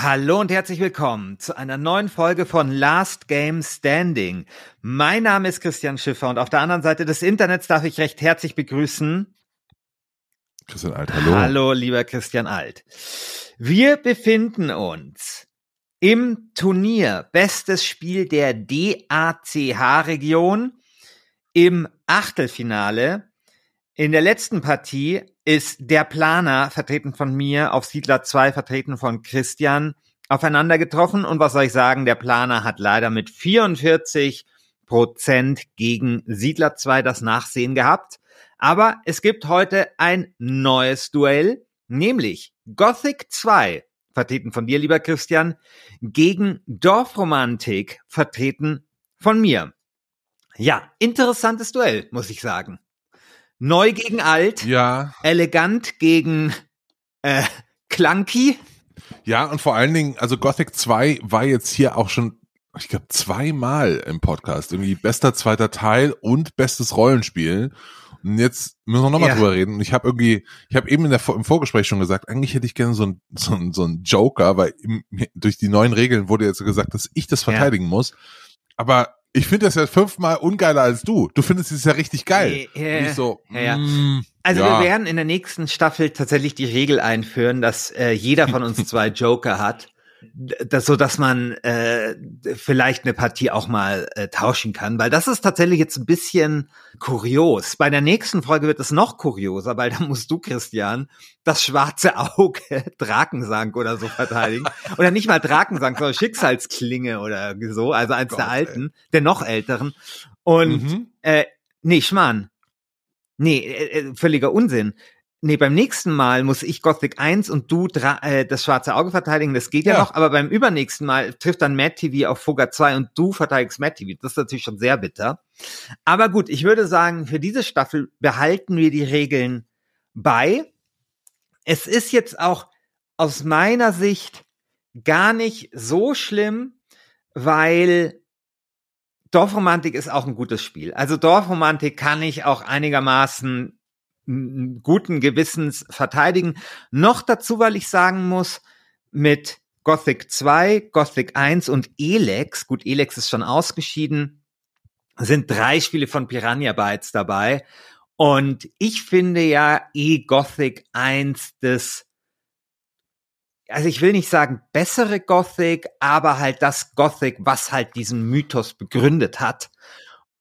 Hallo und herzlich willkommen zu einer neuen Folge von Last Game Standing. Mein Name ist Christian Schiffer und auf der anderen Seite des Internets darf ich recht herzlich begrüßen Christian Alt, hallo. Hallo, lieber Christian Alt. Wir befinden uns im Turnier Bestes Spiel der DACH-Region im Achtelfinale. In der letzten Partie ist der Planer, vertreten von mir, auf Siedler 2, vertreten von Christian, aufeinander getroffen. Und was soll ich sagen, der Planer hat leider mit 44 Prozent gegen Siedler 2 das Nachsehen gehabt. Aber es gibt heute ein neues Duell, nämlich Gothic 2, vertreten von dir, lieber Christian, gegen Dorfromantik, vertreten von mir. Ja, interessantes Duell, muss ich sagen. Neu gegen alt. Ja. Elegant gegen äh, Clunky. Ja, und vor allen Dingen, also Gothic 2 war jetzt hier auch schon, ich glaube, zweimal im Podcast. Irgendwie bester zweiter Teil und bestes Rollenspiel. Und jetzt müssen wir nochmal ja. drüber reden. Und ich habe irgendwie, ich habe eben in der, im Vorgespräch schon gesagt, eigentlich hätte ich gerne so ein so ein, so ein Joker, weil im, durch die neuen Regeln wurde jetzt gesagt, dass ich das verteidigen ja. muss. Aber ich finde das ja fünfmal ungeiler als du. Du findest es ja richtig geil. Ja, so, ja, mm, also wir werden in der nächsten Staffel tatsächlich die Regel einführen, dass äh, jeder von uns zwei Joker hat das, so dass man äh, vielleicht eine Partie auch mal äh, tauschen kann, weil das ist tatsächlich jetzt ein bisschen kurios. Bei der nächsten Folge wird es noch kurioser, weil da musst du, Christian, das schwarze Auge Drakensang oder so verteidigen. oder nicht mal Drakensang, sondern Schicksalsklinge oder so, also eins Gott, der alten, ey. der noch älteren. Und mhm. äh, nee, Schmarrn. Nee, äh, äh völliger Unsinn. Nee, beim nächsten Mal muss ich Gothic 1 und du äh, das schwarze Auge verteidigen, das geht ja. ja. noch, aber beim übernächsten Mal trifft dann Matt TV auf Fugger 2 und du verteidigst Matt TV. Das ist natürlich schon sehr bitter. Aber gut, ich würde sagen, für diese Staffel behalten wir die Regeln bei. Es ist jetzt auch aus meiner Sicht gar nicht so schlimm, weil Dorfromantik ist auch ein gutes Spiel. Also Dorfromantik kann ich auch einigermaßen guten Gewissens verteidigen. Noch dazu, weil ich sagen muss, mit Gothic 2, Gothic 1 und Elex, gut, Elex ist schon ausgeschieden, sind drei Spiele von Piranha Bytes dabei. Und ich finde ja eh Gothic 1 das, also ich will nicht sagen bessere Gothic, aber halt das Gothic, was halt diesen Mythos begründet hat.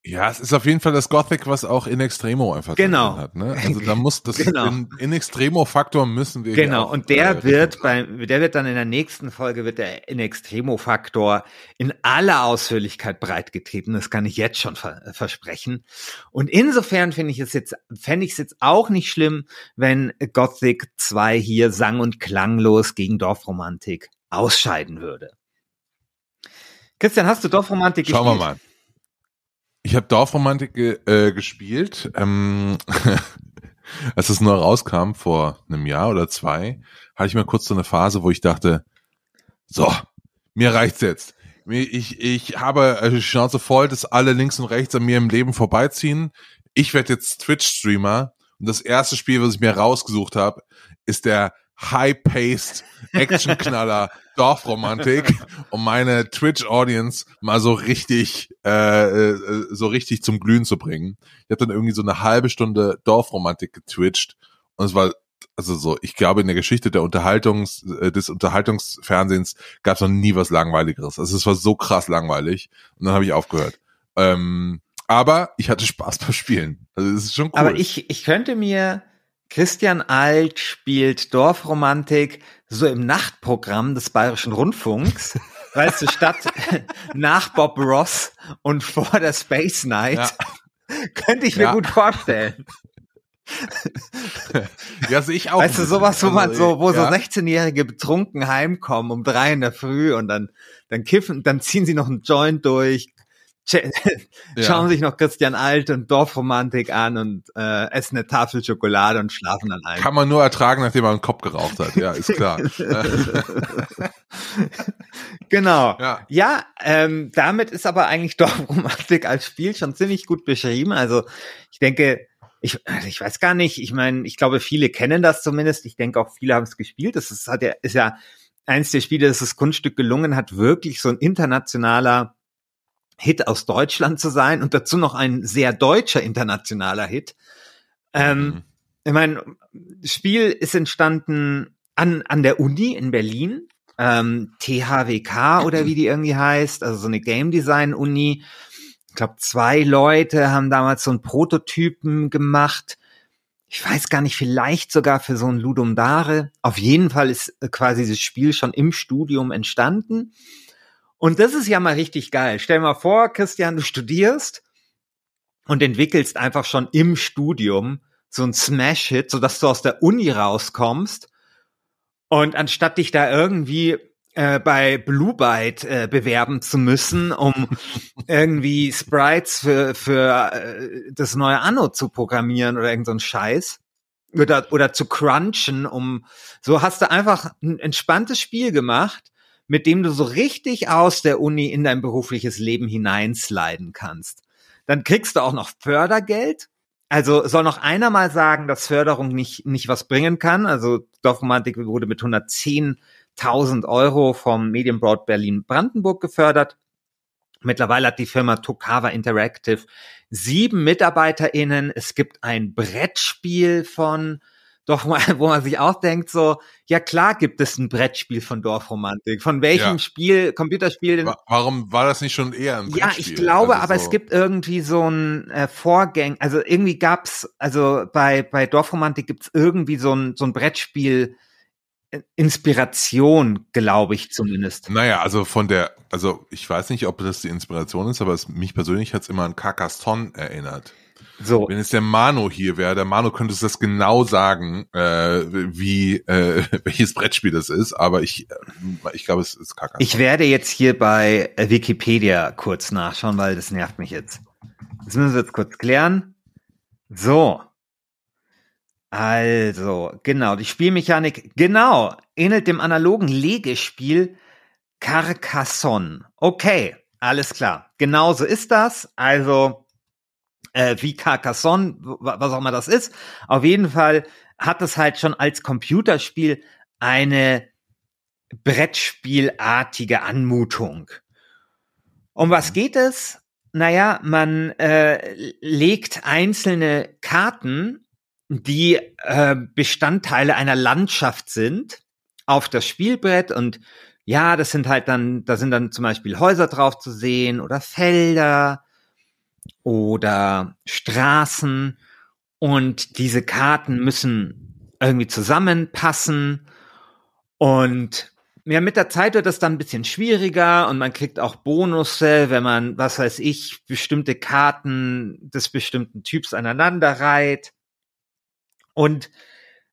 Ja, es ist auf jeden Fall das Gothic, was auch in Extremo einfach genau. hat. Ne? Also da muss das genau. in, in Extremo-Faktor müssen wir. Genau, auch, und der äh, wird beim, der wird dann in der nächsten Folge wird der in Extremo-Faktor in aller Ausführlichkeit breitgetreten. Das kann ich jetzt schon ver versprechen. Und insofern finde ich es jetzt, fände ich es jetzt auch nicht schlimm, wenn Gothic 2 hier sang- und klanglos gegen Dorfromantik ausscheiden würde. Christian, hast du Dorfromantik Schauen gespielt? Schauen wir mal. Ich habe Dorfromantik ge äh, gespielt. Ähm, als es nur rauskam vor einem Jahr oder zwei, hatte ich mal kurz so eine Phase, wo ich dachte, so, mir reicht's jetzt. Ich, ich habe äh, Schnauze voll, dass alle links und rechts an mir im Leben vorbeiziehen. Ich werde jetzt Twitch-Streamer und das erste Spiel, was ich mir rausgesucht habe, ist der High-Paced Action-Knaller Dorfromantik, um meine Twitch-Audience mal so richtig, äh, äh, so richtig zum Glühen zu bringen. Ich habe dann irgendwie so eine halbe Stunde Dorfromantik getwitcht und es war also so, ich glaube, in der Geschichte der Unterhaltungs, äh, des Unterhaltungsfernsehens gab es noch nie was Langweiligeres. Also es war so krass langweilig und dann habe ich aufgehört. Ähm, aber ich hatte Spaß beim Spielen. Also es ist schon cool. Aber ich, ich könnte mir Christian Alt spielt Dorfromantik so im Nachtprogramm des Bayerischen Rundfunks. weißt du, statt nach Bob Ross und vor der Space Night ja. könnte ich mir ja. gut vorstellen. ja, sehe ich auch. Weißt du, sowas, wo man also, so, wo ja. so 16-Jährige betrunken heimkommen um drei in der Früh und dann, dann kiffen, dann ziehen sie noch einen Joint durch, schauen ja. sich noch Christian Alt und Dorfromantik an und äh, essen eine Tafel Schokolade und schlafen dann ein. Kann man nur ertragen, nachdem man einen Kopf geraucht hat. Ja, ist klar. genau. Ja, ja ähm, damit ist aber eigentlich Dorfromantik als Spiel schon ziemlich gut beschrieben. Also ich denke, ich, also ich weiß gar nicht, ich meine, ich glaube, viele kennen das zumindest. Ich denke auch, viele haben es gespielt. Das ist, hat ja, ist ja eins der Spiele, das das Kunststück gelungen hat, wirklich so ein internationaler Hit aus Deutschland zu sein und dazu noch ein sehr deutscher internationaler Hit. Ähm, mhm. Ich meine, das Spiel ist entstanden an, an der Uni in Berlin, ähm, THWK oder wie die irgendwie heißt, also so eine Game Design Uni. Ich glaube, zwei Leute haben damals so einen Prototypen gemacht. Ich weiß gar nicht, vielleicht sogar für so ein Ludum Dare. Auf jeden Fall ist quasi das Spiel schon im Studium entstanden. Und das ist ja mal richtig geil. Stell dir mal vor, Christian, du studierst und entwickelst einfach schon im Studium so ein Smash-Hit, sodass du aus der Uni rauskommst und anstatt dich da irgendwie äh, bei Blue Byte äh, bewerben zu müssen, um irgendwie Sprites für, für äh, das neue Anno zu programmieren oder irgend so ein Scheiß. Oder, oder zu crunchen, um so hast du einfach ein entspanntes Spiel gemacht, mit dem du so richtig aus der Uni in dein berufliches Leben hineinsliden kannst. Dann kriegst du auch noch Fördergeld. Also soll noch einer mal sagen, dass Förderung nicht, nicht was bringen kann. Also Dorfromantik wurde mit 110.000 Euro vom Medienbroad Berlin Brandenburg gefördert. Mittlerweile hat die Firma Tokawa Interactive sieben MitarbeiterInnen. Es gibt ein Brettspiel von doch mal, wo man sich auch denkt, so, ja klar gibt es ein Brettspiel von Dorfromantik. Von welchem ja. Spiel, Computerspiel denn? Warum war das nicht schon eher ein Brettspiel? Ja, ich glaube, also aber so. es gibt irgendwie so ein äh, Vorgäng, also irgendwie gab's, also bei, bei Dorfromantik gibt's irgendwie so ein, so ein Brettspiel, äh, Inspiration, glaube ich zumindest. Naja, also von der, also ich weiß nicht, ob das die Inspiration ist, aber es, mich persönlich hat's immer an Carcassonne erinnert. So. Wenn jetzt der Mano hier wäre, der Mano könnte es das genau sagen, äh, wie äh, welches Brettspiel das ist, aber ich, äh, ich glaube, es ist kacke. Ich werde jetzt hier bei Wikipedia kurz nachschauen, weil das nervt mich jetzt. Das müssen wir jetzt kurz klären. So. Also, genau, die Spielmechanik, genau, ähnelt dem analogen Legespiel Carcassonne. Okay, alles klar. Genauso ist das. Also, äh, wie Carcassonne, was auch immer das ist. Auf jeden Fall hat es halt schon als Computerspiel eine Brettspielartige Anmutung. Um was geht es? Naja, man äh, legt einzelne Karten, die äh, Bestandteile einer Landschaft sind, auf das Spielbrett und ja, das sind halt dann, da sind dann zum Beispiel Häuser drauf zu sehen oder Felder oder Straßen und diese Karten müssen irgendwie zusammenpassen und ja, mit der Zeit wird das dann ein bisschen schwieriger und man kriegt auch Bonusse, wenn man, was weiß ich, bestimmte Karten des bestimmten Typs aneinander reiht. Und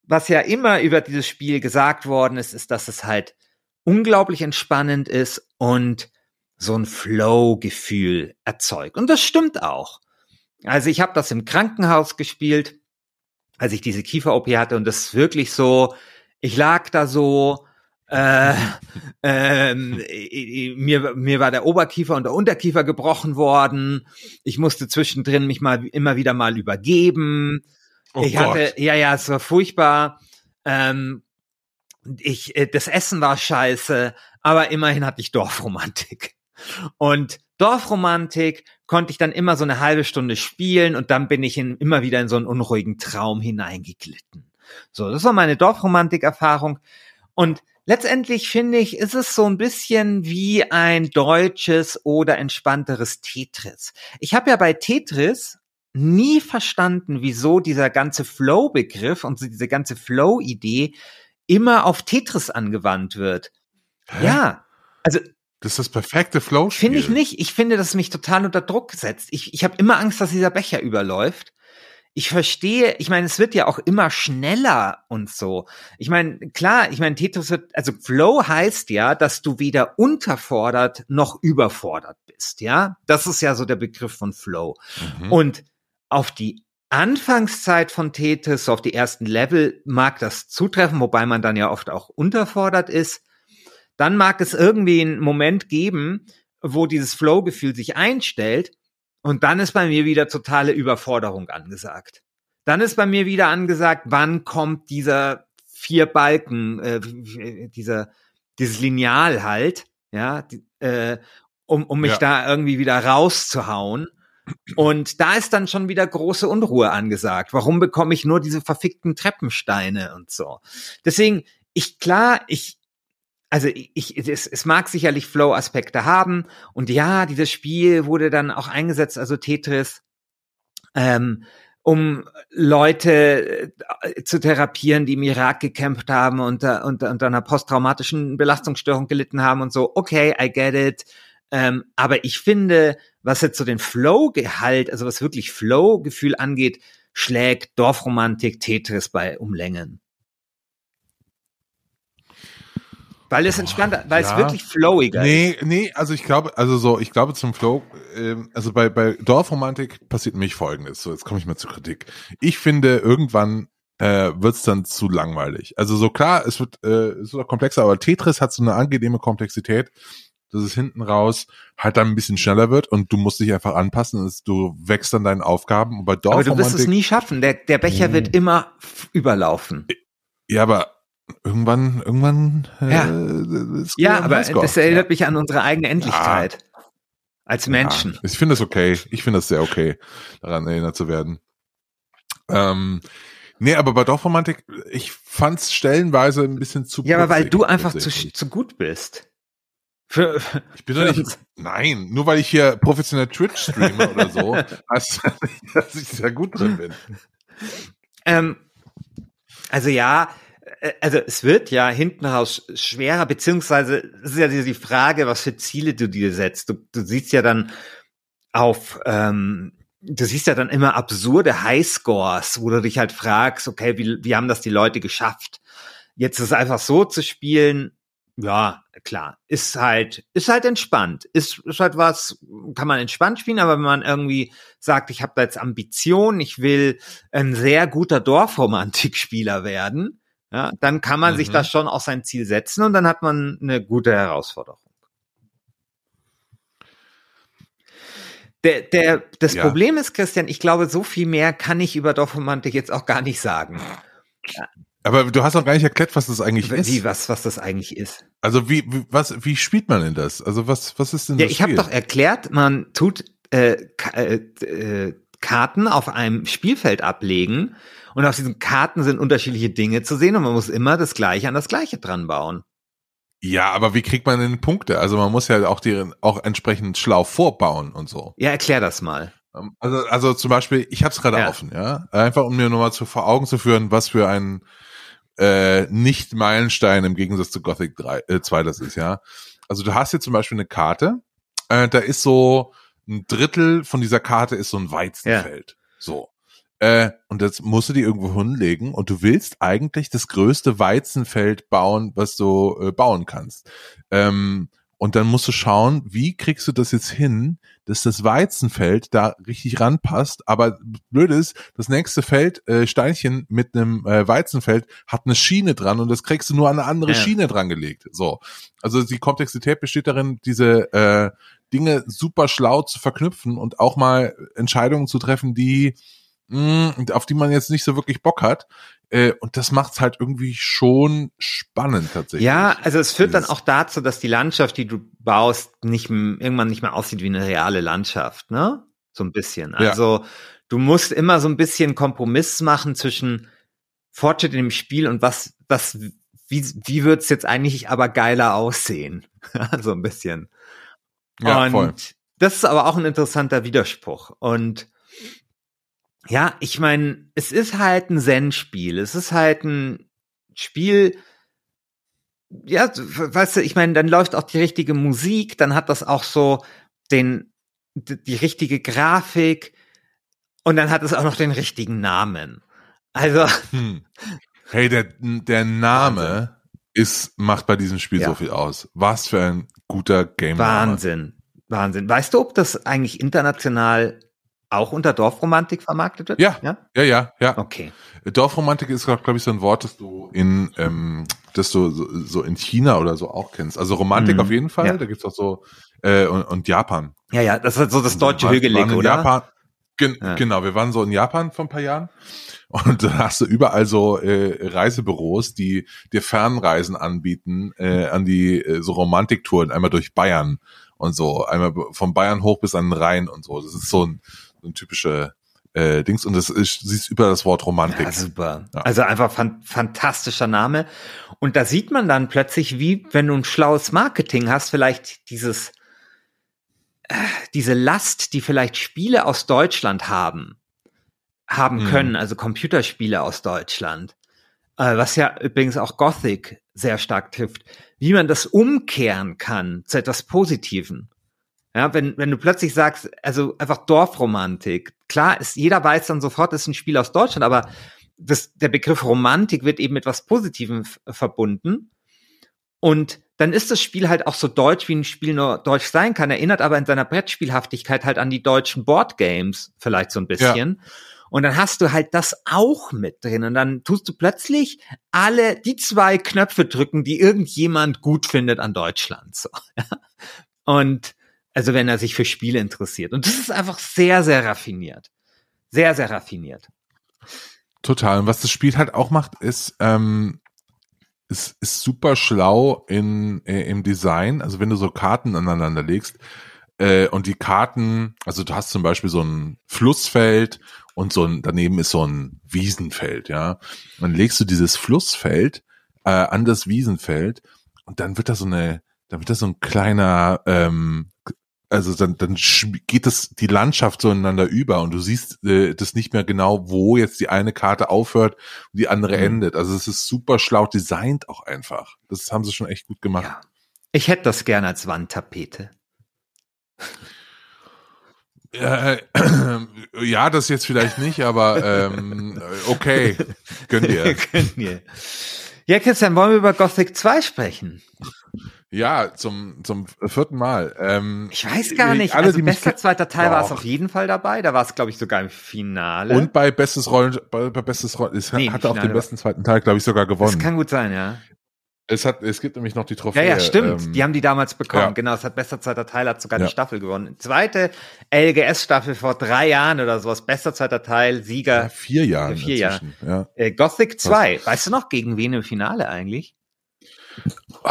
was ja immer über dieses Spiel gesagt worden ist, ist, dass es halt unglaublich entspannend ist und so ein Flow-Gefühl erzeugt. Und das stimmt auch. Also ich habe das im Krankenhaus gespielt, als ich diese Kiefer-OP hatte und das ist wirklich so, ich lag da so, äh, ähm, mir, mir war der Oberkiefer und der Unterkiefer gebrochen worden. Ich musste zwischendrin mich mal immer wieder mal übergeben. Oh ich Gott. hatte, ja, ja, es war furchtbar. Ähm, ich, äh, das Essen war scheiße, aber immerhin hatte ich Dorfromantik. Und Dorfromantik konnte ich dann immer so eine halbe Stunde spielen und dann bin ich in, immer wieder in so einen unruhigen Traum hineingeglitten. So, das war meine Dorfromantik-Erfahrung. Und letztendlich finde ich, ist es so ein bisschen wie ein deutsches oder entspannteres Tetris. Ich habe ja bei Tetris nie verstanden, wieso dieser ganze Flow-Begriff und diese ganze Flow-Idee immer auf Tetris angewandt wird. Hä? Ja, also das ist das perfekte flow -Spiel. Finde ich nicht. Ich finde, dass es mich total unter Druck setzt. Ich, ich habe immer Angst, dass dieser Becher überläuft. Ich verstehe, ich meine, es wird ja auch immer schneller und so. Ich meine, klar, ich meine, Tetris wird, also Flow heißt ja, dass du weder unterfordert noch überfordert bist, ja? Das ist ja so der Begriff von Flow. Mhm. Und auf die Anfangszeit von Tetris, auf die ersten Level mag das zutreffen, wobei man dann ja oft auch unterfordert ist. Dann mag es irgendwie einen Moment geben, wo dieses Flow-Gefühl sich einstellt und dann ist bei mir wieder totale Überforderung angesagt. Dann ist bei mir wieder angesagt, wann kommt dieser vier Balken, äh, dieser dieses Lineal halt, ja, äh, um, um mich ja. da irgendwie wieder rauszuhauen. Und da ist dann schon wieder große Unruhe angesagt. Warum bekomme ich nur diese verfickten Treppensteine und so? Deswegen, ich klar, ich, also ich, es, es mag sicherlich Flow-Aspekte haben. Und ja, dieses Spiel wurde dann auch eingesetzt, also Tetris, ähm, um Leute äh, zu therapieren, die im Irak gekämpft haben und unter, unter, unter einer posttraumatischen Belastungsstörung gelitten haben und so. Okay, I get it. Ähm, aber ich finde, was jetzt so den Flow-Gehalt, also was wirklich Flow-Gefühl angeht, schlägt Dorfromantik Tetris bei Umlängen. Weil es entspannter, weil ja. es wirklich flowiger nee, ist. Nee, nee, also ich glaube, also so, ich glaube zum Flow, äh, also bei, bei Dorfromantik passiert nämlich folgendes. So, jetzt komme ich mal zur Kritik. Ich finde, irgendwann äh, wird es dann zu langweilig. Also so klar, es wird, äh, es wird auch komplexer, aber Tetris hat so eine angenehme Komplexität dass es hinten raus halt dann ein bisschen schneller wird und du musst dich einfach anpassen. Du wächst dann deinen Aufgaben. Und bei aber du wirst es nie schaffen. Der, der Becher wird hm. immer überlaufen. Ja, aber irgendwann, irgendwann. Äh, ja, ja aber das erinnert ja. mich an unsere eigene Endlichkeit. Ja. Als Menschen. Ja, ich finde es okay. Ich finde es sehr okay, daran erinnert zu werden. Ähm, nee, aber bei Dorfromantik, ich fand es stellenweise ein bisschen zu. Ja, aber weil du einfach zu, zu gut bist. Für, ich bin doch nicht, nein, nur weil ich hier professionell Twitch streame oder so, heißt das nicht, dass ich sehr gut drin bin. Ähm, also ja, also es wird ja hinten raus schwerer, beziehungsweise es ist ja die Frage, was für Ziele du dir setzt. Du, du siehst ja dann auf, ähm, du siehst ja dann immer absurde Highscores, wo du dich halt fragst, okay, wie, wie haben das die Leute geschafft? Jetzt ist einfach so zu spielen, ja, klar, ist halt, ist halt entspannt. Ist, ist halt was, kann man entspannt spielen, aber wenn man irgendwie sagt, ich habe da jetzt Ambition, ich will ein sehr guter Dorfromantikspieler werden, ja, dann kann man mhm. sich das schon auch sein Ziel setzen und dann hat man eine gute Herausforderung. Der, der, das ja. Problem ist, Christian, ich glaube, so viel mehr kann ich über Dorfromantik jetzt auch gar nicht sagen. Aber du hast noch gar nicht erklärt, was das eigentlich wie, ist. Wie, was, was das eigentlich ist. Also wie, wie was, wie spielt man denn das? Also was, was ist denn ja, das? Ich habe doch erklärt, man tut äh, äh, äh, Karten auf einem Spielfeld ablegen und auf diesen Karten sind unterschiedliche Dinge zu sehen und man muss immer das Gleiche an das Gleiche dran bauen. Ja, aber wie kriegt man denn Punkte? Also man muss ja auch die auch entsprechend schlau vorbauen und so. Ja, erklär das mal. Ähm, also, also zum Beispiel, ich habe es gerade ja. offen, ja. Einfach um mir nochmal zu vor Augen zu führen, was für ein äh, nicht Meilenstein im Gegensatz zu Gothic 3, äh, 2 das ist, ja. Also du hast hier zum Beispiel eine Karte, äh, da ist so ein Drittel von dieser Karte ist so ein Weizenfeld. Ja. So. Äh, und das musst du die irgendwo hinlegen und du willst eigentlich das größte Weizenfeld bauen, was du äh, bauen kannst. Ähm, und dann musst du schauen, wie kriegst du das jetzt hin, dass das Weizenfeld da richtig ranpasst. Aber blöd ist, das nächste Feld, äh, Steinchen mit einem äh, Weizenfeld, hat eine Schiene dran und das kriegst du nur an eine andere ja. Schiene dran gelegt. So. Also die Komplexität besteht darin, diese äh, Dinge super schlau zu verknüpfen und auch mal Entscheidungen zu treffen, die mh, mm, auf die man jetzt nicht so wirklich Bock hat. Äh, und das macht's halt irgendwie schon spannend tatsächlich. Ja, also es führt dann auch dazu, dass die Landschaft, die du baust, nicht irgendwann nicht mehr aussieht wie eine reale Landschaft, ne? So ein bisschen. Also ja. du musst immer so ein bisschen Kompromiss machen zwischen Fortschritt in dem Spiel und was, was, wie, wie wird's jetzt eigentlich aber geiler aussehen? so ein bisschen. Ja, und voll. das ist aber auch ein interessanter Widerspruch. Und ja, ich meine, es ist halt ein Zen-Spiel. Es ist halt ein Spiel, ja, weißt du, ich meine, dann läuft auch die richtige Musik, dann hat das auch so den, die, richtige Grafik und dann hat es auch noch den richtigen Namen. Also. Hm. Hey, der, der Name Wahnsinn. ist, macht bei diesem Spiel ja. so viel aus. Was für ein guter Game. Wahnsinn. Wahnsinn. Weißt du, ob das eigentlich international auch unter Dorfromantik vermarktet wird? Ja, ja, ja, ja. ja. Okay. Dorfromantik ist, glaube ich, so ein Wort, das du in, ähm, das du so, so in China oder so auch kennst. Also Romantik mhm. auf jeden Fall. Ja. Da gibt's auch so äh, und, und Japan. Ja, ja, das ist so das deutsche Hügelig, oder? Japan, gen, ja. Genau, wir waren so in Japan vor ein paar Jahren und da hast du überall so äh, Reisebüros, die dir Fernreisen anbieten äh, an die äh, so Romantiktouren einmal durch Bayern und so, einmal von Bayern hoch bis an den Rhein und so. Das ist so ein, so ein typische äh, Dings und das ist, siehst über das Wort Romantik. Ja, super. Ja. Also einfach fan fantastischer Name. Und da sieht man dann plötzlich, wie, wenn du ein schlaues Marketing hast, vielleicht dieses, äh, diese Last, die vielleicht Spiele aus Deutschland haben, haben mhm. können, also Computerspiele aus Deutschland, äh, was ja übrigens auch Gothic sehr stark trifft, wie man das umkehren kann zu etwas Positiven. Ja, wenn, wenn du plötzlich sagst, also einfach Dorfromantik, klar ist, jeder weiß dann sofort, das ist ein Spiel aus Deutschland, aber das, der Begriff Romantik wird eben mit was Positivem verbunden. Und dann ist das Spiel halt auch so deutsch, wie ein Spiel nur deutsch sein kann, erinnert aber in seiner Brettspielhaftigkeit halt an die deutschen Boardgames vielleicht so ein bisschen. Ja. Und dann hast du halt das auch mit drin. Und dann tust du plötzlich alle die zwei Knöpfe drücken, die irgendjemand gut findet an Deutschland. So. Und also wenn er sich für Spiele interessiert. Und das ist einfach sehr, sehr raffiniert. Sehr, sehr raffiniert. Total. Und was das Spiel halt auch macht, ist, ähm, es ist super schlau in, äh, im Design. Also wenn du so Karten aneinander legst, äh, und die Karten, also du hast zum Beispiel so ein Flussfeld und so ein, daneben ist so ein Wiesenfeld, ja. dann legst du dieses Flussfeld äh, an das Wiesenfeld und dann wird da so eine, dann wird da so ein kleiner, ähm, also dann, dann geht das die Landschaft so ineinander über und du siehst äh, das nicht mehr genau, wo jetzt die eine Karte aufhört und die andere mhm. endet. Also es ist super schlau designt auch einfach. Das haben sie schon echt gut gemacht. Ja. Ich hätte das gerne als Wandtapete. Äh, ja, das jetzt vielleicht nicht, aber ähm, okay, gönn dir. gönn dir. Ja, Christian, wollen wir über Gothic 2 sprechen? Ja, zum, zum vierten Mal. Ähm, ich weiß gar nicht. Alle, also bester zweiter Teil war es auf jeden Fall dabei. Da war es, glaube ich, sogar im Finale. Und bei bestes Rollen, bei, bei bestes Rollen, es nee, hatte auch den besten zweiten Teil, glaube ich, sogar gewonnen. Das kann gut sein, ja. Es hat, es gibt nämlich noch die Trophäe. Ja, ja, stimmt. Ähm, die haben die damals bekommen. Ja. Genau, es hat bester zweiter Teil, hat sogar ja. die Staffel gewonnen. Zweite LGS-Staffel vor drei Jahren oder sowas. Bester zweiter Teil, Sieger. Ja, vier Jahren. Vier Jahre. Ja. Äh, Gothic 2. Weißt du noch, gegen wen im Finale eigentlich? Oh,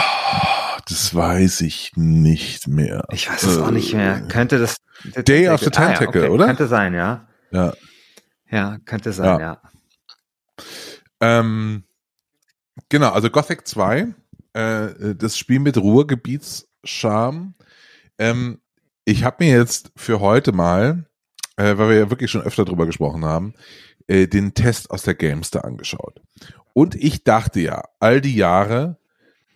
das weiß ich nicht mehr. Ich weiß es äh, auch nicht mehr. Äh, könnte das. Day of the Tentacle, ah, ja, okay. oder? Könnte sein, ja. Ja. Ja, könnte sein, ja. Ähm, Genau, also Gothic 2, äh, das Spiel mit Ruhrgebietscharme. Ähm, ich habe mir jetzt für heute mal, äh, weil wir ja wirklich schon öfter drüber gesprochen haben, äh, den Test aus der Gamester angeschaut. Und ich dachte ja, all die Jahre,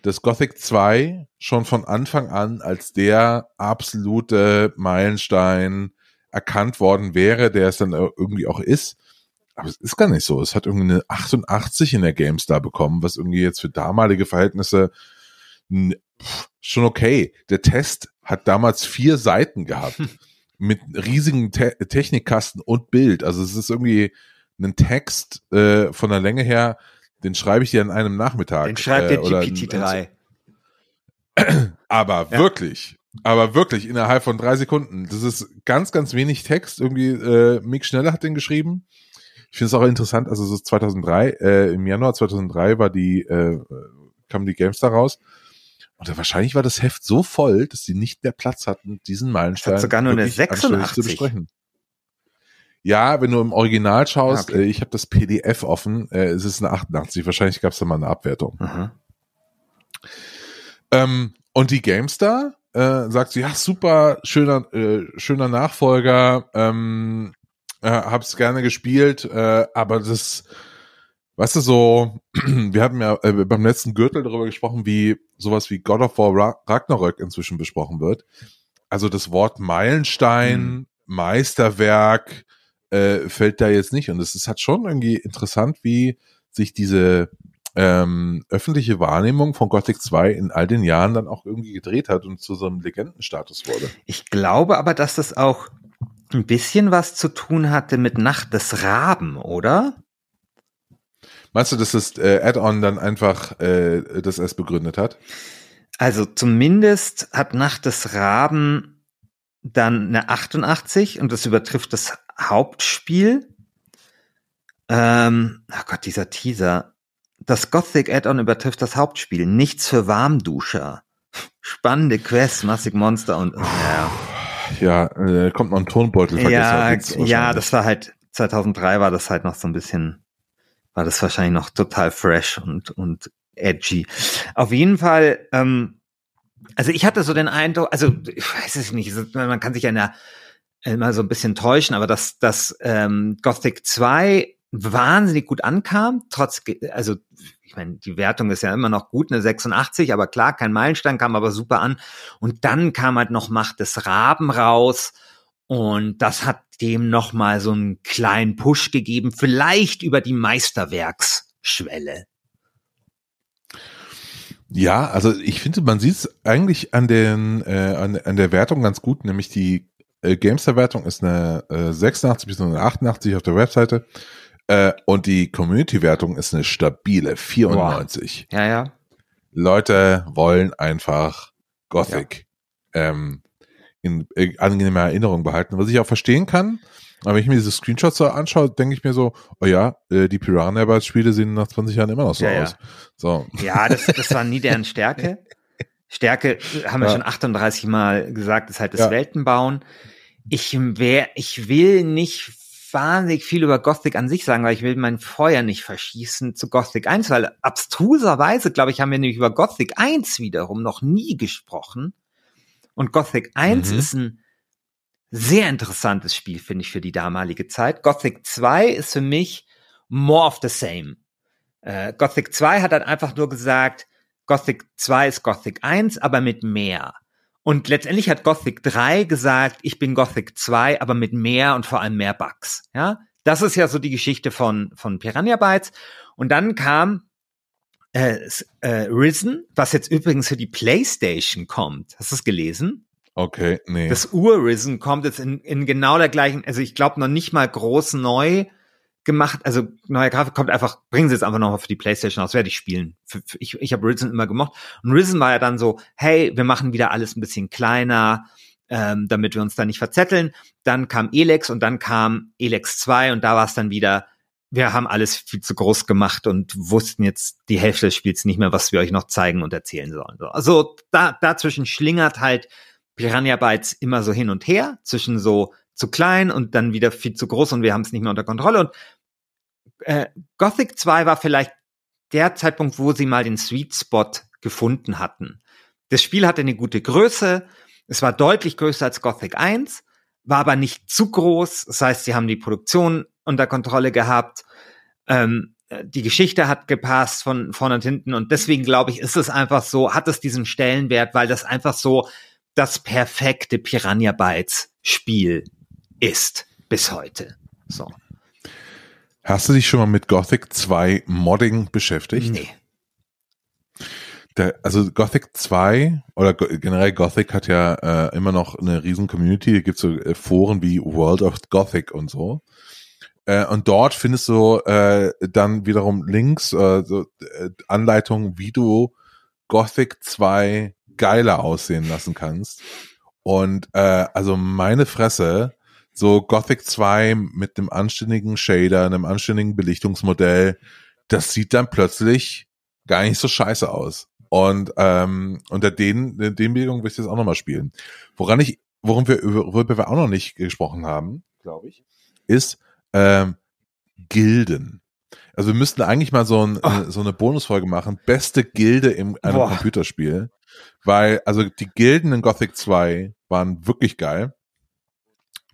dass Gothic 2 schon von Anfang an als der absolute Meilenstein erkannt worden wäre, der es dann irgendwie auch ist. Aber es ist gar nicht so. Es hat irgendwie eine 88 in der GameStar bekommen, was irgendwie jetzt für damalige Verhältnisse schon okay. Der Test hat damals vier Seiten gehabt. mit riesigen Te Technikkasten und Bild. Also es ist irgendwie ein Text äh, von der Länge her, den schreibe ich dir an einem Nachmittag. Den schreibt äh, der GPT-3. Aber ja. wirklich, aber wirklich innerhalb von drei Sekunden. Das ist ganz, ganz wenig Text. Irgendwie äh, Mick Schneller hat den geschrieben. Ich finde es auch interessant, also so 2003, äh, im Januar 2003 war die, äh, kam die GameStar raus. Und wahrscheinlich war das Heft so voll, dass die nicht mehr Platz hatten, diesen Meilenstein sogar nur eine 86 zu besprechen. Ja, wenn du im Original schaust, ah, okay. äh, ich habe das PDF offen, äh, es ist eine 88, wahrscheinlich gab es da mal eine Abwertung. Ähm, und die GameStar äh, sagt, ja, super, schöner, äh, schöner Nachfolger, ähm, äh, hab's gerne gespielt, äh, aber das, weißt du, so, wir hatten ja äh, beim letzten Gürtel darüber gesprochen, wie sowas wie God of War Ragnarök inzwischen besprochen wird. Also das Wort Meilenstein, hm. Meisterwerk, äh, fällt da jetzt nicht. Und es ist halt schon irgendwie interessant, wie sich diese ähm, öffentliche Wahrnehmung von Gothic 2 in all den Jahren dann auch irgendwie gedreht hat und zu so einem Legendenstatus wurde. Ich glaube aber, dass das auch ein bisschen was zu tun hatte mit Nacht des Raben, oder? Meinst du, dass das äh, Add-on dann einfach äh, das erst begründet hat? Also zumindest hat Nacht des Raben dann eine 88 und das übertrifft das Hauptspiel. Ähm, oh Gott, dieser Teaser. Das Gothic Add-on übertrifft das Hauptspiel. Nichts für Warmduscher. Spannende Quests, Massig Monster und ja. Ja, äh, kommt noch ein Tonbeutel. Ja, ja, das war halt 2003 war das halt noch so ein bisschen, war das wahrscheinlich noch total fresh und und edgy. Auf jeden Fall. Ähm, also ich hatte so den Eindruck, also ich weiß es nicht, man kann sich ja in der immer so ein bisschen täuschen, aber dass, dass ähm, Gothic 2 wahnsinnig gut ankam, trotz, also ich meine, die Wertung ist ja immer noch gut, eine 86, aber klar, kein Meilenstein, kam aber super an. Und dann kam halt noch Macht des Raben raus und das hat dem nochmal so einen kleinen Push gegeben, vielleicht über die Meisterwerksschwelle. Ja, also ich finde, man sieht es eigentlich an den äh, an, an der Wertung ganz gut, nämlich die äh, Gamester-Wertung ist eine äh, 86 bis eine 88 auf der Webseite. Äh, und die Community-Wertung ist eine stabile 94. Wow. Ja, ja. Leute wollen einfach Gothic ja. ähm, in äh, angenehmer Erinnerung behalten, was ich auch verstehen kann. Aber wenn ich mir diese Screenshots so anschaue, denke ich mir so, oh ja, äh, die Piranha Bytes Spiele sehen nach 20 Jahren immer noch so ja, aus. Ja. So. Ja, das, das war nie deren Stärke. Stärke, haben wir ja. schon 38 Mal gesagt, ist halt das. Weltenbauen ich wär, ich will nicht wahnsinnig viel über Gothic an sich sagen, weil ich will mein Feuer nicht verschießen zu Gothic 1, weil abstruserweise, glaube ich, haben wir nämlich über Gothic 1 wiederum noch nie gesprochen. Und Gothic 1 mhm. ist ein sehr interessantes Spiel, finde ich, für die damalige Zeit. Gothic 2 ist für mich more of the same. Äh, Gothic 2 hat dann einfach nur gesagt, Gothic 2 ist Gothic 1, aber mit mehr. Und letztendlich hat Gothic 3 gesagt, ich bin Gothic 2, aber mit mehr und vor allem mehr Bugs. Ja, das ist ja so die Geschichte von, von Piranha Bytes. Und dann kam äh, äh, Risen, was jetzt übrigens für die PlayStation kommt. Hast du es gelesen? Okay, nee. Das Ur-Risen kommt jetzt in, in genau der gleichen, also ich glaube noch nicht mal groß neu gemacht, also neue Grafik kommt einfach, bringen sie jetzt einfach nochmal für die Playstation aus, werde ich spielen. Für, für, ich ich habe Risen immer gemocht. Und Risen war ja dann so, hey, wir machen wieder alles ein bisschen kleiner, ähm, damit wir uns da nicht verzetteln. Dann kam Elex und dann kam Elex 2 und da war es dann wieder, wir haben alles viel zu groß gemacht und wussten jetzt die Hälfte des Spiels nicht mehr, was wir euch noch zeigen und erzählen sollen. Also da, dazwischen schlingert halt Piranha Bytes immer so hin und her, zwischen so zu klein und dann wieder viel zu groß und wir haben es nicht mehr unter Kontrolle. Und äh, Gothic 2 war vielleicht der Zeitpunkt, wo sie mal den Sweet Spot gefunden hatten. Das Spiel hatte eine gute Größe, es war deutlich größer als Gothic 1, war aber nicht zu groß. Das heißt, sie haben die Produktion unter Kontrolle gehabt. Ähm, die Geschichte hat gepasst von vorne und hinten und deswegen glaube ich, ist es einfach so, hat es diesen Stellenwert, weil das einfach so das perfekte Piranha Bytes Spiel ist bis heute. So. Hast du dich schon mal mit Gothic 2 Modding beschäftigt? Nee. Der, also Gothic 2 oder generell Gothic hat ja äh, immer noch eine riesen Community. Hier gibt so äh, Foren wie World of Gothic und so. Äh, und dort findest du äh, dann wiederum Links, äh, so, äh, Anleitungen, wie du Gothic 2 geiler aussehen lassen kannst. Und also meine Fresse, so Gothic 2 mit einem anständigen Shader, einem anständigen Belichtungsmodell, das sieht dann plötzlich gar nicht so scheiße aus. Und ähm, unter den, den Bedingungen will ich das auch nochmal spielen. Woran ich, worum wir, worüber wir auch noch nicht gesprochen haben, glaube ich, ist ähm, Gilden. Also wir müssten eigentlich mal so, ein, oh. so eine Bonusfolge machen. Beste Gilde in einem Boah. Computerspiel. Weil, also die Gilden in Gothic 2 waren wirklich geil.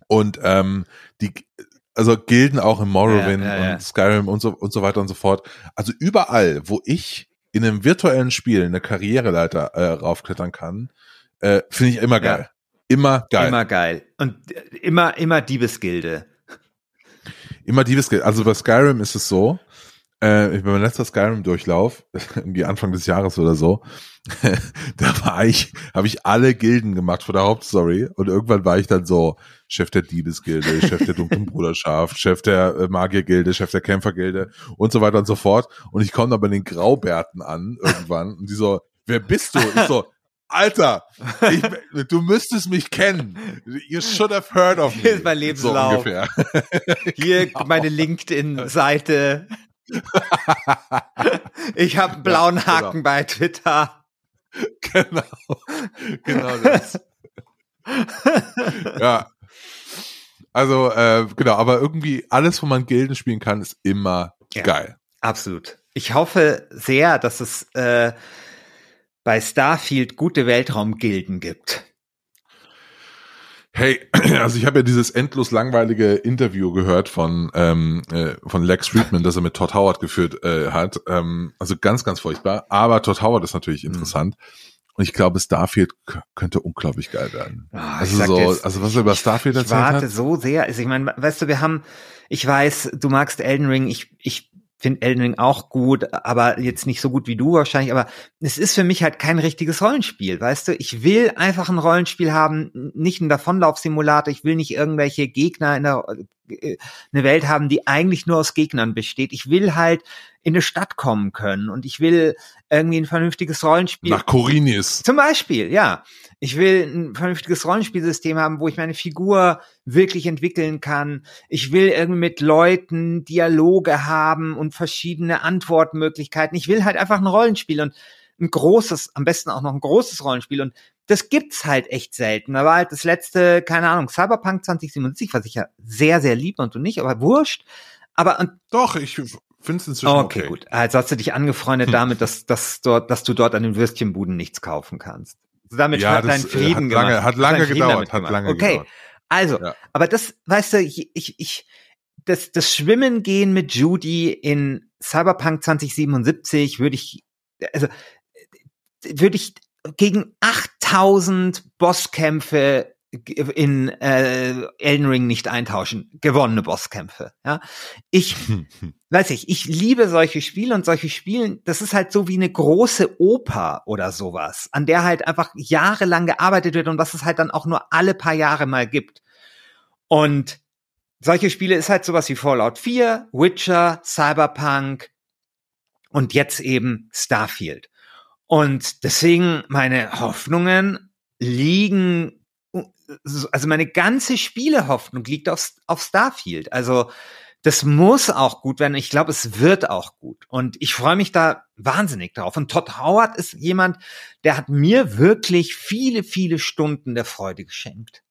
Und ähm, die, also Gilden auch in Morrowind ja, ja, ja. und Skyrim und so und so weiter und so fort. Also überall, wo ich in einem virtuellen Spiel eine Karriereleiter äh, raufklettern kann, äh, finde ich immer geil. Immer geil. Immer geil. Und äh, immer, immer Diebesgilde. Immer Diebesgilde. Also bei Skyrim ist es so, äh, ich bin mein letzter Skyrim-Durchlauf, irgendwie Anfang des Jahres oder so, da war ich, habe ich alle Gilden gemacht vor der Hauptstory und irgendwann war ich dann so Chef der Diebesgilde, Chef der dunklen Bruderschaft, Chef der äh, Magiergilde, Chef der Kämpfergilde und so weiter und so fort und ich komme dann bei den Graubärten an irgendwann und die so, wer bist du? Ich so, Alter, ich, du müsstest mich kennen. You should have heard of me. Hier ist mein Lebenslauf. So ungefähr. Hier genau. meine LinkedIn-Seite. Ich habe einen blauen ja, genau. Haken genau. bei Twitter. Genau, genau das. ja. Also, äh, genau, aber irgendwie alles, wo man Gilden spielen kann, ist immer ja, geil. Absolut. Ich hoffe sehr, dass es äh, bei Starfield gute Weltraumgilden gibt. Hey, also ich habe ja dieses endlos langweilige Interview gehört von ähm, äh, von Lex Friedman, das er mit Todd Howard geführt äh, hat. Ähm, also ganz, ganz furchtbar. Aber Todd Howard ist natürlich mhm. interessant. Und ich glaube, Starfield könnte unglaublich geil werden. Oh, also so, jetzt, also was er über Starfield erzählt hat. Ich warte hat? so sehr. Also ich meine, weißt du, wir haben, ich weiß, du magst Elden Ring. Ich ich finde Elden Ring auch gut, aber jetzt nicht so gut wie du wahrscheinlich. Aber es ist für mich halt kein richtiges Rollenspiel, weißt du? Ich will einfach ein Rollenspiel haben, nicht ein Davonlaufsimulator. Ich will nicht irgendwelche Gegner in der eine Welt haben, die eigentlich nur aus Gegnern besteht. Ich will halt in eine Stadt kommen können und ich will irgendwie ein vernünftiges Rollenspiel. Nach Corinis. Zum Beispiel, ja. Ich will ein vernünftiges Rollenspielsystem haben, wo ich meine Figur wirklich entwickeln kann. Ich will irgendwie mit Leuten Dialoge haben und verschiedene Antwortmöglichkeiten. Ich will halt einfach ein Rollenspiel und ein großes, am besten auch noch ein großes Rollenspiel. Und das gibt's halt echt selten. Da war halt das letzte, keine Ahnung, Cyberpunk 2077, was ich ja sehr, sehr lieb und du nicht, aber wurscht. Aber und doch, ich finde es inzwischen okay. Okay, gut. Also hast du dich angefreundet damit, dass, dass, dort, dass du dort an den Würstchenbuden nichts kaufen kannst. Also damit ja, hat dein Frieden hat lange, gemacht. Hat lange gedauert, hat lange okay. gedauert. Also, ja. aber das, weißt du, ich, ich, das, das Schwimmen gehen mit Judy in Cyberpunk 2077 würde ich, also, würde ich gegen 8000 Bosskämpfe in äh, Elden Ring nicht eintauschen. Gewonnene Bosskämpfe. Ja, ich weiß ich, ich liebe solche Spiele und solche Spiele. Das ist halt so wie eine große Oper oder sowas, an der halt einfach jahrelang gearbeitet wird und was es halt dann auch nur alle paar Jahre mal gibt. Und solche Spiele ist halt sowas wie Fallout 4, Witcher, Cyberpunk und jetzt eben Starfield. Und deswegen meine Hoffnungen liegen also meine ganze Spielehoffnung liegt auf, auf Starfield. Also das muss auch gut werden. Ich glaube, es wird auch gut. Und ich freue mich da wahnsinnig drauf. Und Todd Howard ist jemand, der hat mir wirklich viele, viele Stunden der Freude geschenkt.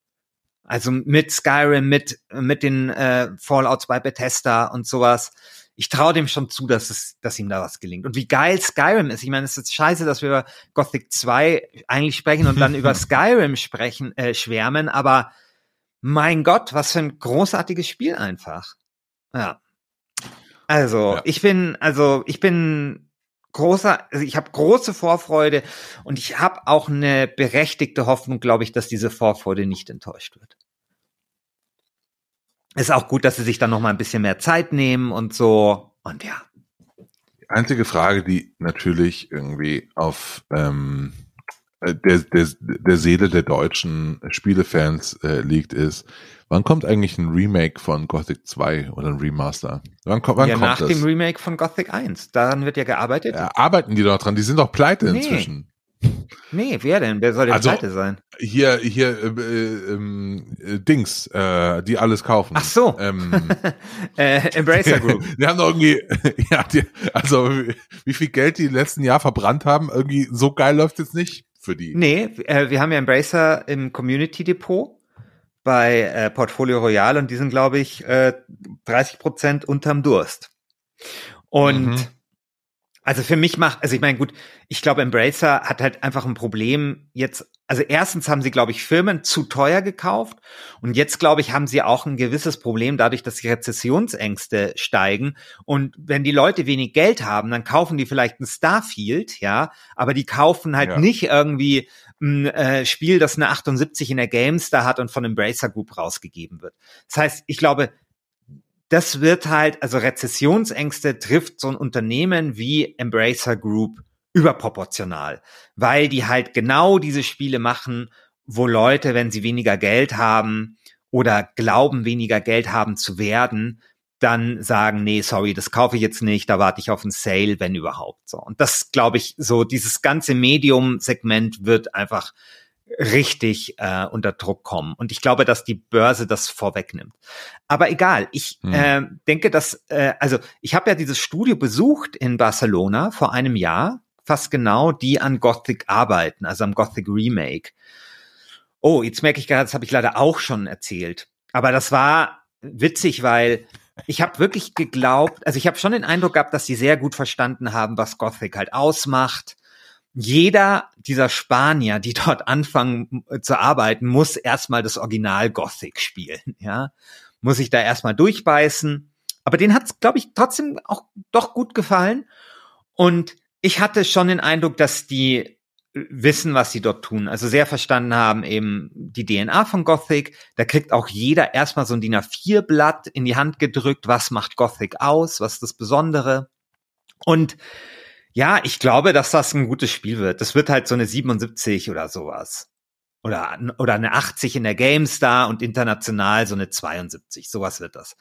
Also mit Skyrim, mit, mit den äh, Fallouts bei Bethesda und sowas ich traue dem schon zu, dass es, dass ihm da was gelingt. Und wie geil Skyrim ist. Ich meine, es ist scheiße, dass wir über Gothic 2 eigentlich sprechen und dann über Skyrim sprechen, äh, schwärmen, aber mein Gott, was für ein großartiges Spiel einfach. Ja. Also, ja. ich bin, also, ich bin großer, also ich habe große Vorfreude und ich habe auch eine berechtigte Hoffnung, glaube ich, dass diese Vorfreude nicht enttäuscht wird. Ist auch gut, dass sie sich dann noch mal ein bisschen mehr Zeit nehmen und so. Und ja. Die einzige Frage, die natürlich irgendwie auf ähm, der, der, der Seele der deutschen Spielefans äh, liegt, ist, wann kommt eigentlich ein Remake von Gothic 2 oder ein Remaster? Wann, wann ja, kommt nach das? dem Remake von Gothic 1. Daran wird ja gearbeitet. Ja, arbeiten die doch dran? Die sind doch pleite nee. inzwischen. Nee, wer denn? Wer soll denn also, pleite sein? Hier, hier, äh, äh, äh, Dings, äh, die alles kaufen. Ach so. Ähm, äh, Embracer Group. Die, haben doch irgendwie, ja, die, also wie viel Geld die im letzten Jahr verbrannt haben, irgendwie so geil läuft jetzt nicht für die. Nee, äh, wir haben ja Embracer im Community Depot bei äh, Portfolio Royal und die sind, glaube ich, äh, 30 Prozent unterm Durst. Und mhm. Also für mich macht, also ich meine, gut, ich glaube, Embracer hat halt einfach ein Problem jetzt. Also erstens haben sie, glaube ich, Firmen zu teuer gekauft und jetzt, glaube ich, haben sie auch ein gewisses Problem dadurch, dass die Rezessionsängste steigen. Und wenn die Leute wenig Geld haben, dann kaufen die vielleicht ein Starfield, ja, aber die kaufen halt ja. nicht irgendwie ein äh, Spiel, das eine 78 in der GameStar hat und von Embracer Group rausgegeben wird. Das heißt, ich glaube, das wird halt, also Rezessionsängste trifft so ein Unternehmen wie Embracer Group überproportional, weil die halt genau diese Spiele machen, wo Leute, wenn sie weniger Geld haben oder glauben, weniger Geld haben zu werden, dann sagen, nee, sorry, das kaufe ich jetzt nicht, da warte ich auf ein Sale, wenn überhaupt so. Und das glaube ich, so dieses ganze Medium-Segment wird einfach richtig äh, unter Druck kommen. Und ich glaube, dass die Börse das vorwegnimmt. Aber egal, ich hm. äh, denke, dass, äh, also ich habe ja dieses Studio besucht in Barcelona vor einem Jahr, fast genau, die an Gothic arbeiten, also am Gothic Remake. Oh, jetzt merke ich gerade, das habe ich leider auch schon erzählt. Aber das war witzig, weil ich habe wirklich geglaubt, also ich habe schon den Eindruck gehabt, dass sie sehr gut verstanden haben, was Gothic halt ausmacht. Jeder dieser Spanier, die dort anfangen äh, zu arbeiten, muss erstmal das Original Gothic spielen, ja. Muss ich da erstmal durchbeißen. Aber den hat es, glaube ich, trotzdem auch doch gut gefallen. Und ich hatte schon den Eindruck, dass die wissen, was sie dort tun. Also sehr verstanden haben eben die DNA von Gothic. Da kriegt auch jeder erstmal so ein DIN A4-Blatt in die Hand gedrückt. Was macht Gothic aus? Was ist das Besondere? Und ja, ich glaube, dass das ein gutes Spiel wird. Das wird halt so eine 77 oder sowas. Oder, oder eine 80 in der GameStar und international so eine 72. Sowas wird das.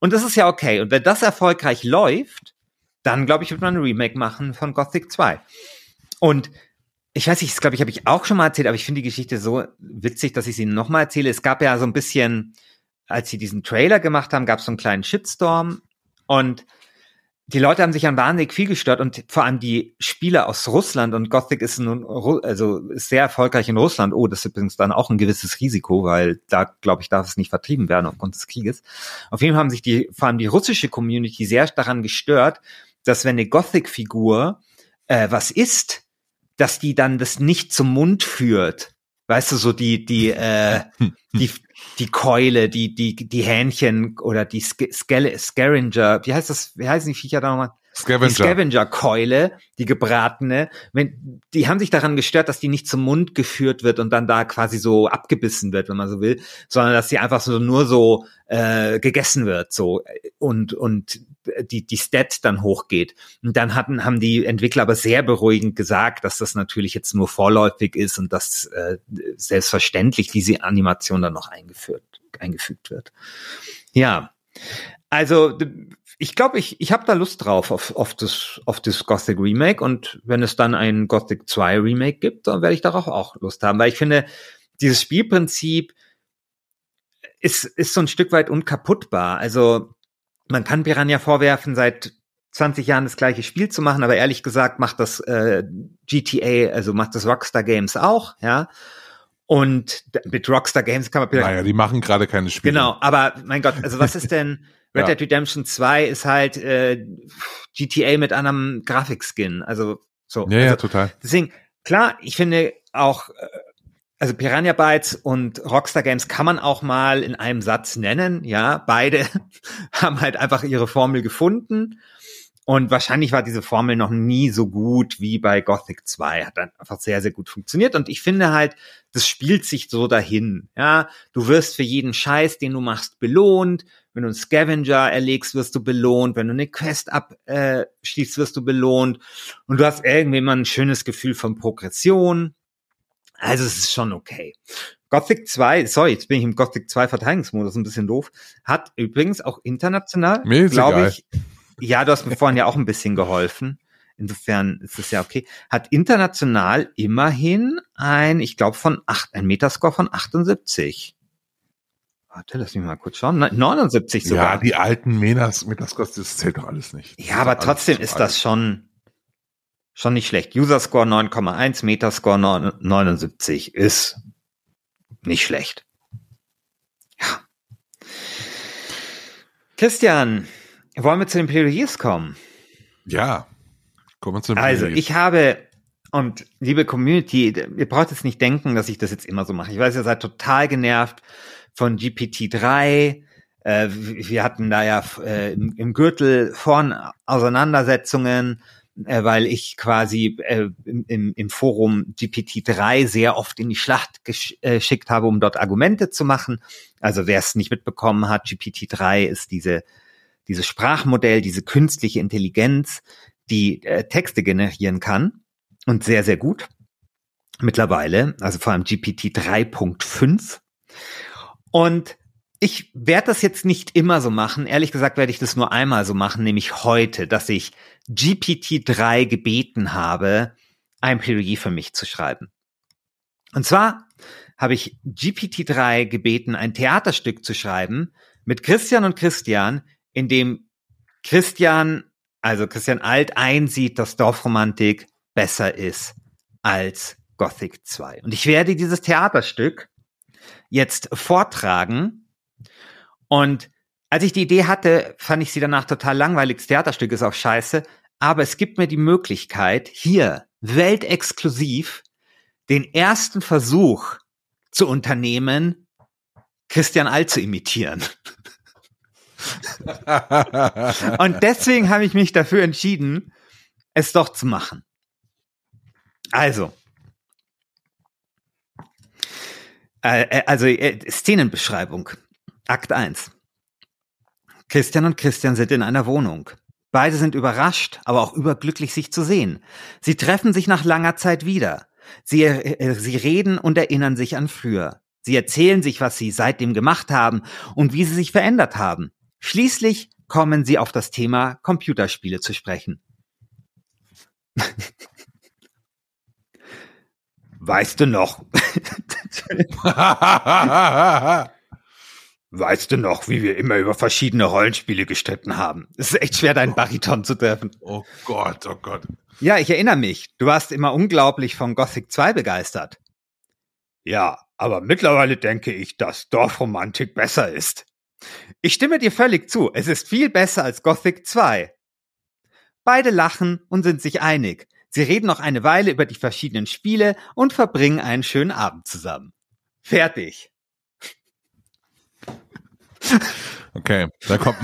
Und das ist ja okay. Und wenn das erfolgreich läuft, dann glaube ich, wird man ein Remake machen von Gothic 2. Und ich weiß nicht, das glaube ich, habe ich auch schon mal erzählt, aber ich finde die Geschichte so witzig, dass ich sie nochmal erzähle. Es gab ja so ein bisschen, als sie diesen Trailer gemacht haben, gab es so einen kleinen Shitstorm und die Leute haben sich an wahnsinnig viel gestört und vor allem die Spieler aus Russland und Gothic ist nun, also ist sehr erfolgreich in Russland. Oh, das ist übrigens dann auch ein gewisses Risiko, weil da, glaube ich, darf es nicht vertrieben werden aufgrund des Krieges. Auf jeden Fall haben sich die, vor allem die russische Community sehr daran gestört, dass wenn eine Gothic-Figur äh, was ist, dass die dann das nicht zum Mund führt. Weißt du, so die, die, äh, die, die Keule, die, die, die Hähnchen oder die Scavenger, wie heißt das, wie heißen die Viecher da nochmal? Scavenger. Die Scavenger-Keule, die gebratene, wenn, die haben sich daran gestört, dass die nicht zum Mund geführt wird und dann da quasi so abgebissen wird, wenn man so will, sondern dass die einfach so nur so äh, gegessen wird, so und und die die Stat dann hochgeht. Und dann hatten haben die Entwickler aber sehr beruhigend gesagt, dass das natürlich jetzt nur vorläufig ist und dass äh, selbstverständlich diese Animation dann noch eingeführt eingefügt wird. Ja, also ich glaube, ich, ich habe da Lust drauf auf, auf, das, auf das Gothic Remake und wenn es dann ein Gothic 2 Remake gibt, dann werde ich darauf auch Lust haben, weil ich finde, dieses Spielprinzip ist, ist so ein Stück weit unkaputtbar. Also man kann Piranha vorwerfen, seit 20 Jahren das gleiche Spiel zu machen, aber ehrlich gesagt macht das äh, GTA, also macht das Rockstar Games auch, ja. Und mit Rockstar Games kann man Naja, die machen gerade keine Spiele. Genau, aber mein Gott, also was ist denn Red ja. Dead Redemption 2 ist halt äh, GTA mit einem Grafikskin. Also so. Ja, also, ja, total. Deswegen, klar, ich finde auch, äh, also Piranha Bytes und Rockstar Games kann man auch mal in einem Satz nennen. Ja, beide haben halt einfach ihre Formel gefunden. Und wahrscheinlich war diese Formel noch nie so gut wie bei Gothic 2. Hat dann einfach sehr, sehr gut funktioniert. Und ich finde halt, das spielt sich so dahin. Ja, du wirst für jeden Scheiß, den du machst, belohnt. Wenn du einen Scavenger erlegst, wirst du belohnt. Wenn du eine Quest abschließt, äh, wirst du belohnt. Und du hast irgendwie mal ein schönes Gefühl von Progression. Also es ist schon okay. Gothic 2, sorry, jetzt bin ich im Gothic 2 Verteidigungsmodus ein bisschen doof, hat übrigens auch international, glaube ich, ja, du hast mir vorhin ja auch ein bisschen geholfen. Insofern ist es ja okay. Hat international immerhin ein, ich glaube, von acht, ein Metascore von 78. Warte, lass mich mal kurz schauen. 79 sogar. Ja, die alten Metas, Metascores, das zählt doch alles nicht. Das ja, aber trotzdem ist das schon, schon nicht schlecht. User Score 9,1, Metascore 79 ist nicht schlecht. Christian, wollen wir zu den Plädoyers kommen? Ja, kommen wir zu den Also, ich habe, und liebe Community, ihr braucht jetzt nicht denken, dass ich das jetzt immer so mache. Ich weiß, ihr seid total genervt von GPT-3. Äh, wir hatten da ja äh, im, im Gürtel vorn Auseinandersetzungen äh, weil ich quasi äh, im, im Forum GPT-3 sehr oft in die Schlacht äh, geschickt habe, um dort Argumente zu machen. Also wer es nicht mitbekommen hat, GPT-3 ist diese dieses Sprachmodell, diese künstliche Intelligenz, die äh, Texte generieren kann und sehr, sehr gut. Mittlerweile, also vor allem GPT 3.5. Und ich werde das jetzt nicht immer so machen. Ehrlich gesagt werde ich das nur einmal so machen, nämlich heute, dass ich GPT-3 gebeten habe, ein Plädoyer für mich zu schreiben. Und zwar habe ich GPT-3 gebeten, ein Theaterstück zu schreiben mit Christian und Christian, in dem Christian, also Christian Alt, einsieht, dass Dorfromantik besser ist als Gothic 2. Und ich werde dieses Theaterstück jetzt vortragen und als ich die Idee hatte, fand ich sie danach total langweilig. Das Theaterstück ist auch scheiße. Aber es gibt mir die Möglichkeit, hier weltexklusiv den ersten Versuch zu unternehmen, Christian All zu imitieren. Und deswegen habe ich mich dafür entschieden, es doch zu machen. Also, äh, äh also äh, Szenenbeschreibung. Akt 1. Christian und Christian sind in einer Wohnung. Beide sind überrascht, aber auch überglücklich, sich zu sehen. Sie treffen sich nach langer Zeit wieder. Sie, äh, sie reden und erinnern sich an früher. Sie erzählen sich, was sie seitdem gemacht haben und wie sie sich verändert haben. Schließlich kommen sie auf das Thema Computerspiele zu sprechen. weißt du noch? Weißt du noch, wie wir immer über verschiedene Rollenspiele gestritten haben? Es ist echt schwer, deinen Bariton zu treffen. Oh Gott, oh Gott. Ja, ich erinnere mich. Du warst immer unglaublich von Gothic 2 begeistert. Ja, aber mittlerweile denke ich, dass Dorfromantik besser ist. Ich stimme dir völlig zu. Es ist viel besser als Gothic 2. Beide lachen und sind sich einig. Sie reden noch eine Weile über die verschiedenen Spiele und verbringen einen schönen Abend zusammen. Fertig. Okay, dann kommt,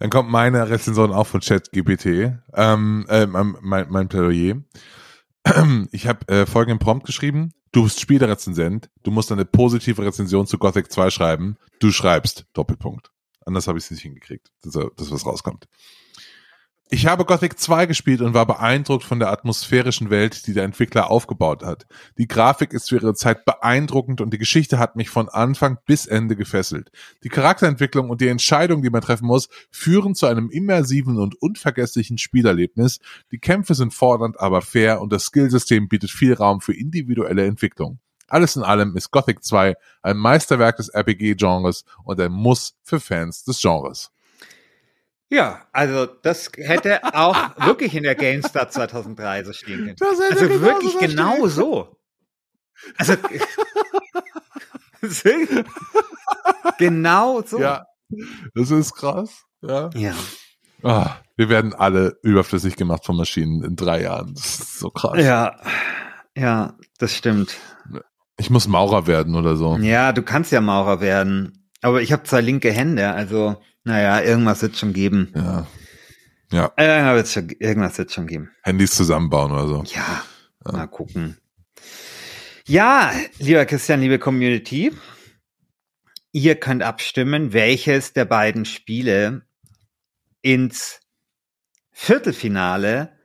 dann kommt meine Rezension auch von ChatGPT, ähm, äh, mein, mein Plädoyer. Ich habe äh, folgenden Prompt geschrieben. Du bist Spielerezensent, du musst eine positive Rezension zu Gothic 2 schreiben. Du schreibst, Doppelpunkt. Anders habe ich es nicht hingekriegt, dass, dass was rauskommt. Ich habe Gothic 2 gespielt und war beeindruckt von der atmosphärischen Welt, die der Entwickler aufgebaut hat. Die Grafik ist für ihre Zeit beeindruckend und die Geschichte hat mich von Anfang bis Ende gefesselt. Die Charakterentwicklung und die Entscheidung, die man treffen muss, führen zu einem immersiven und unvergesslichen Spielerlebnis. Die Kämpfe sind fordernd, aber fair und das Skillsystem bietet viel Raum für individuelle Entwicklung. Alles in allem ist Gothic 2 ein Meisterwerk des RPG-Genres und ein Muss für Fans des Genres. Ja, also das hätte auch wirklich in der GameStar 2003 so stehen können. also genau wirklich so genau so. Also genau so. Ja, das ist krass. Ja. ja. Oh, wir werden alle überflüssig gemacht von Maschinen in drei Jahren. Das ist so krass. Ja, ja, das stimmt. Ich muss Maurer werden oder so. Ja, du kannst ja Maurer werden. Aber ich habe zwei linke Hände, also naja, irgendwas wird schon geben. Ja. Ja. Irgendwas wird schon, irgendwas wird schon geben. Handys zusammenbauen oder so. Ja, ja. Mal gucken. Ja, lieber Christian, liebe Community, ihr könnt abstimmen, welches der beiden Spiele ins Viertelfinale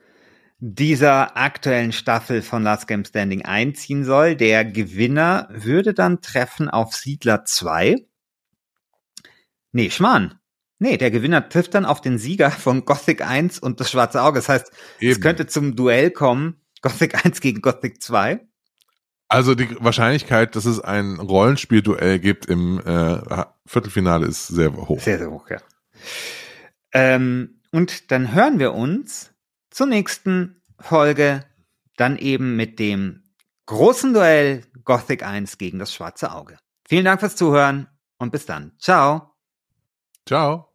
dieser aktuellen Staffel von Last Game Standing einziehen soll. Der Gewinner würde dann treffen auf Siedler 2. Nee, Schmarrn. Nee, der Gewinner trifft dann auf den Sieger von Gothic 1 und das Schwarze Auge. Das heißt, Eben. es könnte zum Duell kommen, Gothic 1 gegen Gothic 2. Also die Wahrscheinlichkeit, dass es ein Rollenspielduell gibt im äh, Viertelfinale ist sehr hoch. Sehr, sehr hoch, ja. Ähm, und dann hören wir uns zur nächsten Folge dann eben mit dem großen Duell Gothic 1 gegen das Schwarze Auge. Vielen Dank fürs Zuhören und bis dann. Ciao. Ciao.